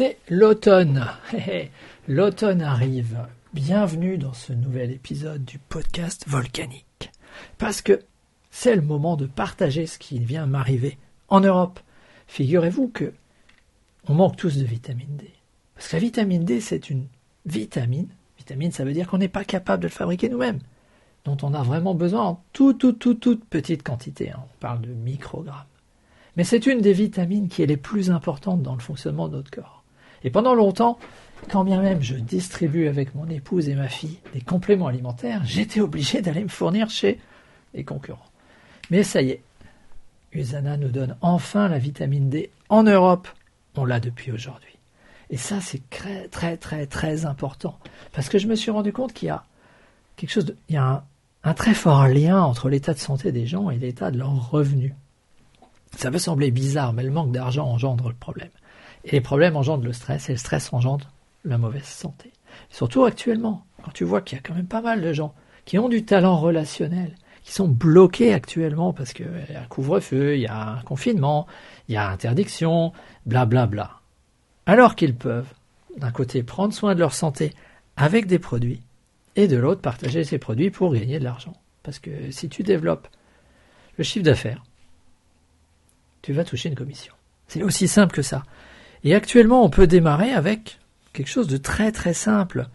C'est l'automne. L'automne arrive. Bienvenue dans ce nouvel épisode du podcast volcanique. Parce que c'est le moment de partager ce qui vient m'arriver en Europe. Figurez-vous que on manque tous de vitamine D. Parce que la vitamine D, c'est une vitamine. Vitamine, ça veut dire qu'on n'est pas capable de le fabriquer nous-mêmes. Dont on a vraiment besoin en toute, toute, toute, toute petite quantité. Hein. On parle de microgrammes. Mais c'est une des vitamines qui est les plus importantes dans le fonctionnement de notre corps. Et pendant longtemps, quand bien même je distribue avec mon épouse et ma fille des compléments alimentaires, j'étais obligé d'aller me fournir chez les concurrents. Mais ça y est, Usana nous donne enfin la vitamine D en Europe. On l'a depuis aujourd'hui. Et ça, c'est très, très, très, très important. Parce que je me suis rendu compte qu'il y a quelque chose de, y a un, un très fort lien entre l'état de santé des gens et l'état de leurs revenus. Ça peut sembler bizarre, mais le manque d'argent engendre le problème. Et les problèmes engendrent le stress, et le stress engendre la mauvaise santé. surtout actuellement, quand tu vois qu'il y a quand même pas mal de gens qui ont du talent relationnel, qui sont bloqués actuellement parce qu'il y a un couvre-feu, il y a un confinement, il y a interdiction, blablabla. Bla bla. Alors qu'ils peuvent, d'un côté, prendre soin de leur santé avec des produits, et de l'autre, partager ces produits pour gagner de l'argent. Parce que si tu développes le chiffre d'affaires, tu toucher une commission. C'est aussi simple que ça. Et actuellement, on peut démarrer avec quelque chose de très très simple.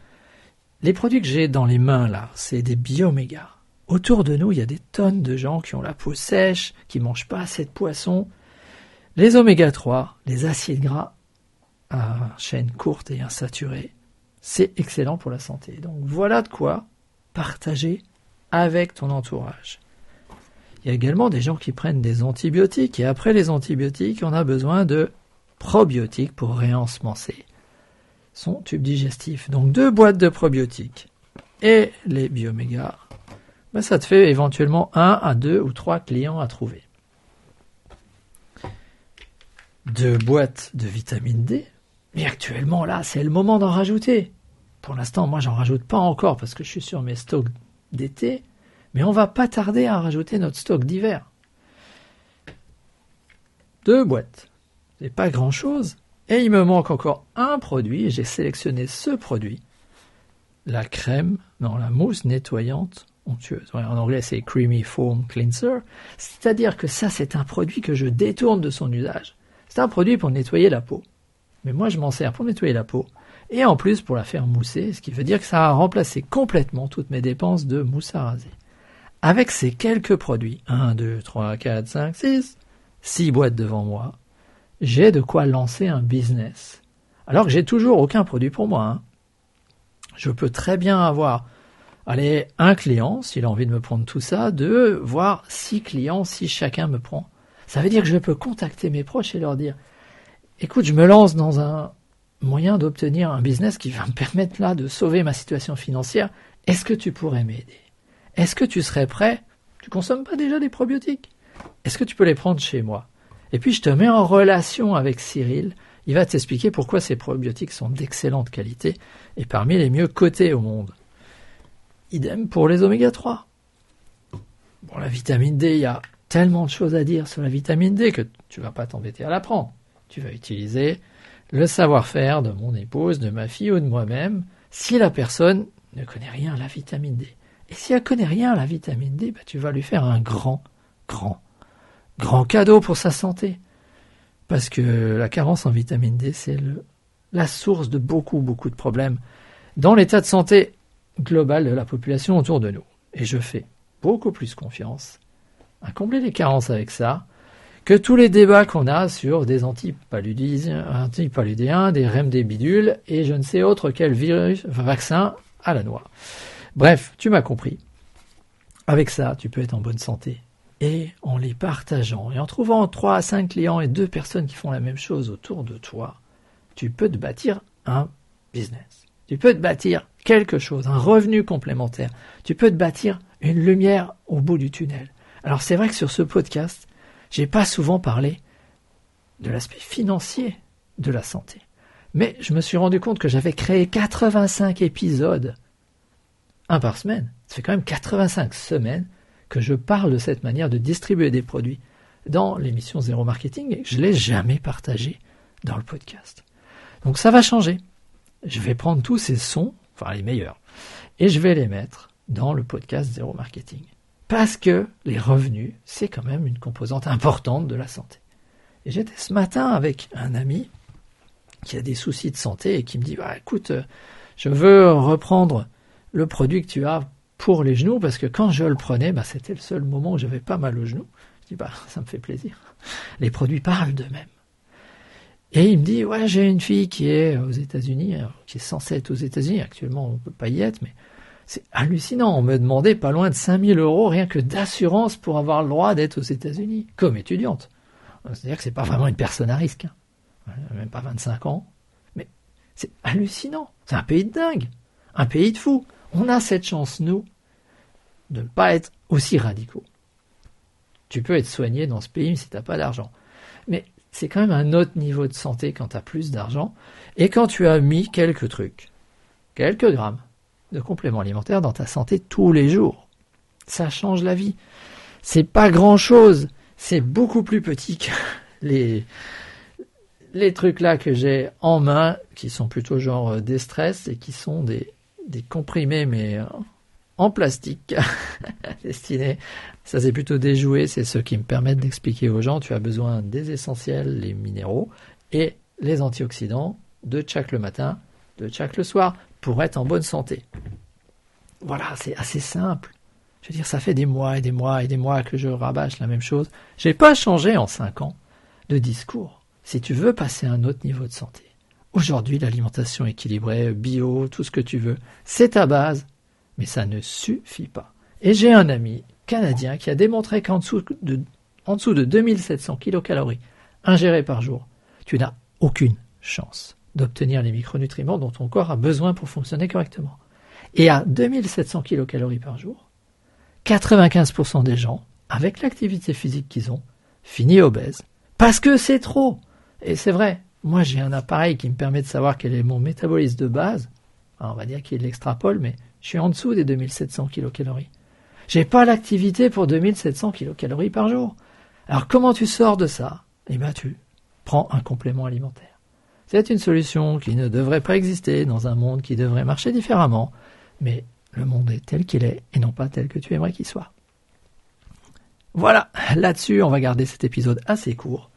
Les produits que j'ai dans les mains là, c'est des biomégas. Autour de nous, il y a des tonnes de gens qui ont la peau sèche, qui mangent pas assez de poisson. Les oméga 3, les acides gras à chaîne courte et insaturée, c'est excellent pour la santé. Donc voilà de quoi partager avec ton entourage. Il y a également des gens qui prennent des antibiotiques et après les antibiotiques, on a besoin de probiotiques pour réensemencer son tube digestif. Donc deux boîtes de probiotiques et les biomégas, ben ça te fait éventuellement un à deux ou trois clients à trouver. Deux boîtes de vitamine D, mais actuellement là, c'est le moment d'en rajouter. Pour l'instant, moi, j'en rajoute pas encore parce que je suis sur mes stocks d'été. Mais on va pas tarder à rajouter notre stock d'hiver. Deux boîtes. C'est pas grand chose. Et il me manque encore un produit. J'ai sélectionné ce produit. La crème, non, la mousse nettoyante onctueuse. en anglais, c'est Creamy Foam Cleanser. C'est-à-dire que ça, c'est un produit que je détourne de son usage. C'est un produit pour nettoyer la peau. Mais moi, je m'en sers pour nettoyer la peau. Et en plus, pour la faire mousser, ce qui veut dire que ça a remplacé complètement toutes mes dépenses de mousse à raser. Avec ces quelques produits, 1, 2, 3, 4, 5, 6, 6 boîtes devant moi, j'ai de quoi lancer un business. Alors que j'ai toujours aucun produit pour moi. Hein. Je peux très bien avoir, allez, un client, s'il a envie de me prendre tout ça, deux, voire six clients si chacun me prend. Ça veut dire que je peux contacter mes proches et leur dire, écoute, je me lance dans un moyen d'obtenir un business qui va me permettre là de sauver ma situation financière. Est-ce que tu pourrais m'aider? Est-ce que tu serais prêt? Tu consommes pas déjà des probiotiques? Est-ce que tu peux les prendre chez moi? Et puis je te mets en relation avec Cyril. Il va t'expliquer pourquoi ces probiotiques sont d'excellente qualité et parmi les mieux cotés au monde. Idem pour les oméga 3. Bon, la vitamine D, il y a tellement de choses à dire sur la vitamine D que tu vas pas t'embêter à la prendre. Tu vas utiliser le savoir-faire de mon épouse, de ma fille ou de moi-même si la personne ne connaît rien à la vitamine D. Et si elle connaît rien à la vitamine D, bah, tu vas lui faire un grand, grand, grand cadeau pour sa santé. Parce que la carence en vitamine D, c'est la source de beaucoup, beaucoup de problèmes dans l'état de santé global de la population autour de nous. Et je fais beaucoup plus confiance à combler les carences avec ça que tous les débats qu'on a sur des antipaludéens, des REM des bidules et je ne sais autre quel virus, vaccin à la noix. Bref, tu m'as compris. Avec ça, tu peux être en bonne santé. Et en les partageant et en trouvant trois à cinq clients et deux personnes qui font la même chose autour de toi, tu peux te bâtir un business. Tu peux te bâtir quelque chose, un revenu complémentaire. Tu peux te bâtir une lumière au bout du tunnel. Alors c'est vrai que sur ce podcast, j'ai pas souvent parlé de l'aspect financier de la santé. Mais je me suis rendu compte que j'avais créé 85 épisodes un par semaine. Ça fait quand même 85 semaines que je parle de cette manière de distribuer des produits dans l'émission Zéro Marketing et je ne l'ai jamais partagé dans le podcast. Donc ça va changer. Je vais prendre tous ces sons, enfin les meilleurs, et je vais les mettre dans le podcast Zéro Marketing. Parce que les revenus, c'est quand même une composante importante de la santé. Et j'étais ce matin avec un ami qui a des soucis de santé et qui me dit bah, écoute, euh, je veux reprendre le produit que tu as pour les genoux parce que quand je le prenais, bah, c'était le seul moment où j'avais pas mal aux genoux. Je dis bah ça me fait plaisir. Les produits parlent d'eux-mêmes. Et il me dit ouais j'ai une fille qui est aux États-Unis, qui est censée être aux États-Unis. Actuellement on peut pas y être, mais c'est hallucinant. On me demandait pas loin de 5000 euros rien que d'assurance pour avoir le droit d'être aux États-Unis comme étudiante. C'est-à-dire que c'est pas vraiment une personne à risque. Hein. Même pas 25 ans. Mais c'est hallucinant. C'est un pays de dingue. Un pays de fous. On a cette chance, nous, de ne pas être aussi radicaux. Tu peux être soigné dans ce pays si tu n'as pas d'argent. Mais c'est quand même un autre niveau de santé quand tu as plus d'argent et quand tu as mis quelques trucs, quelques grammes de compléments alimentaires dans ta santé tous les jours. Ça change la vie. C'est pas grand chose. C'est beaucoup plus petit que les, les trucs là que j'ai en main, qui sont plutôt genre euh, des stress et qui sont des, des comprimés, mais euh, en plastique, destinés. Ça c'est plutôt déjoué, c'est ce qui me permettent d'expliquer aux gens, tu as besoin des essentiels, les minéraux, et les antioxydants, de chaque le matin, de chaque le soir, pour être en bonne santé. Voilà, c'est assez simple. Je veux dire, ça fait des mois et des mois et des mois que je rabâche la même chose. J'ai pas changé en cinq ans de discours. Si tu veux passer à un autre niveau de santé, aujourd'hui, l'alimentation équilibrée, bio, tout ce que tu veux, c'est ta base, mais ça ne suffit pas. Et j'ai un ami canadien qui a démontré qu'en dessous de, en dessous de 2700 kilocalories ingérées par jour, tu n'as aucune chance d'obtenir les micronutriments dont ton corps a besoin pour fonctionner correctement. Et à 2700 kilocalories par jour, 95% des gens, avec l'activité physique qu'ils ont, finissent obèses. Parce que c'est trop. Et c'est vrai. Moi, j'ai un appareil qui me permet de savoir quel est mon métabolisme de base. on va dire qu'il l'extrapole, mais je suis en dessous des 2700 kilocalories. J'ai pas l'activité pour 2700 kilocalories par jour. Alors comment tu sors de ça? Eh bien, tu prends un complément alimentaire. C'est une solution qui ne devrait pas exister dans un monde qui devrait marcher différemment, mais le monde est tel qu'il est et non pas tel que tu aimerais qu'il soit. Voilà, là-dessus, on va garder cet épisode assez court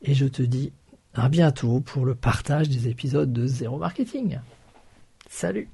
et je te dis à bientôt pour le partage des épisodes de Zéro Marketing. Salut